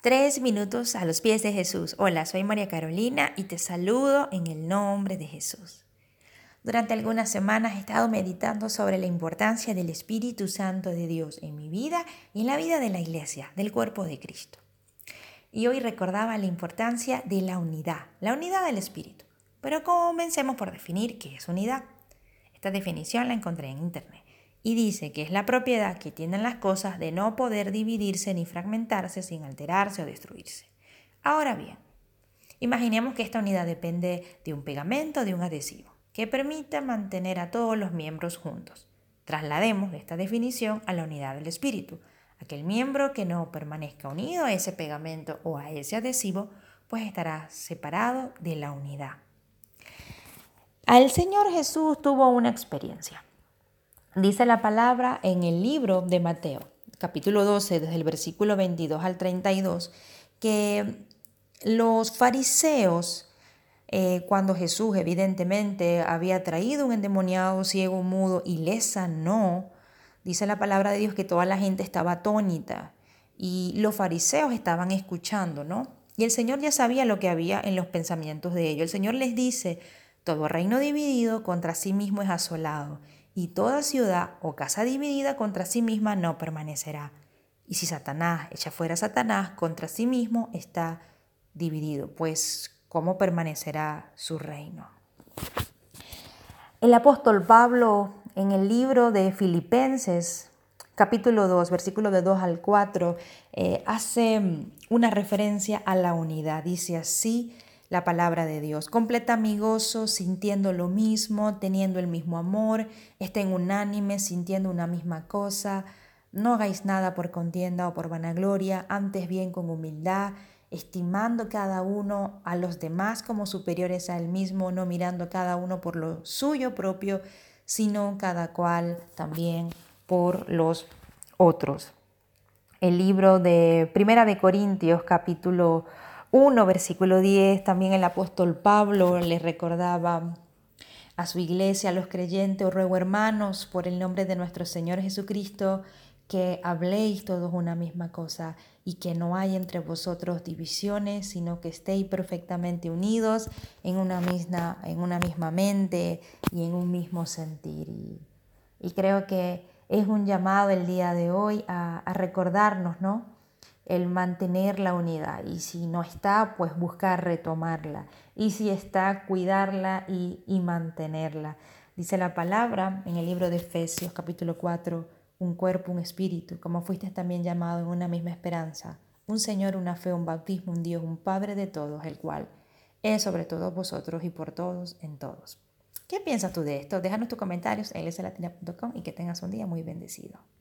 Tres minutos a los pies de Jesús. Hola, soy María Carolina y te saludo en el nombre de Jesús. Durante algunas semanas he estado meditando sobre la importancia del Espíritu Santo de Dios en mi vida y en la vida de la iglesia, del cuerpo de Cristo. Y hoy recordaba la importancia de la unidad, la unidad del Espíritu. Pero comencemos por definir qué es unidad. Esta definición la encontré en Internet y dice que es la propiedad que tienen las cosas de no poder dividirse ni fragmentarse sin alterarse o destruirse. Ahora bien, imaginemos que esta unidad depende de un pegamento de un adhesivo que permita mantener a todos los miembros juntos. Traslademos esta definición a la unidad del espíritu. Aquel miembro que no permanezca unido a ese pegamento o a ese adhesivo, pues estará separado de la unidad. El Señor Jesús tuvo una experiencia. Dice la palabra en el libro de Mateo, capítulo 12, desde el versículo 22 al 32, que los fariseos, eh, cuando Jesús evidentemente había traído un endemoniado ciego mudo y le sanó, dice la palabra de Dios que toda la gente estaba atónita y los fariseos estaban escuchando, ¿no? Y el Señor ya sabía lo que había en los pensamientos de ellos. El Señor les dice, todo reino dividido contra sí mismo es asolado y toda ciudad o casa dividida contra sí misma no permanecerá. Y si Satanás echa fuera a Satanás, contra sí mismo está dividido, pues ¿cómo permanecerá su reino? El apóstol Pablo en el libro de Filipenses, capítulo 2, versículo de 2 al 4, eh, hace una referencia a la unidad. Dice así, la palabra de Dios. Completa mi gozo, sintiendo lo mismo, teniendo el mismo amor, estén unánime, sintiendo una misma cosa. No hagáis nada por contienda o por vanagloria, antes bien con humildad, estimando cada uno a los demás como superiores a él mismo, no mirando cada uno por lo suyo propio, sino cada cual también por los otros. El libro de Primera de Corintios, capítulo 1, versículo 10, también el apóstol Pablo le recordaba a su iglesia, a los creyentes, os ruego hermanos, por el nombre de nuestro Señor Jesucristo, que habléis todos una misma cosa y que no hay entre vosotros divisiones, sino que estéis perfectamente unidos en una misma, en una misma mente y en un mismo sentir. Y, creo que es un llamado el día de hoy a, a recordarnos, ¿no? El mantener la unidad y si no está, pues buscar retomarla y si está, cuidarla y, y mantenerla. Dice la palabra en el libro de Efesios capítulo 4, un cuerpo, un espíritu, como fuiste también llamado en una misma esperanza, un Señor, una fe, un bautismo, un Dios, un Padre de todos, el cual es sobre todos vosotros y por todos en todos. ¿Qué piensas tú de esto? Déjanos tus comentarios en lslatina.com y que tengas un día muy bendecido.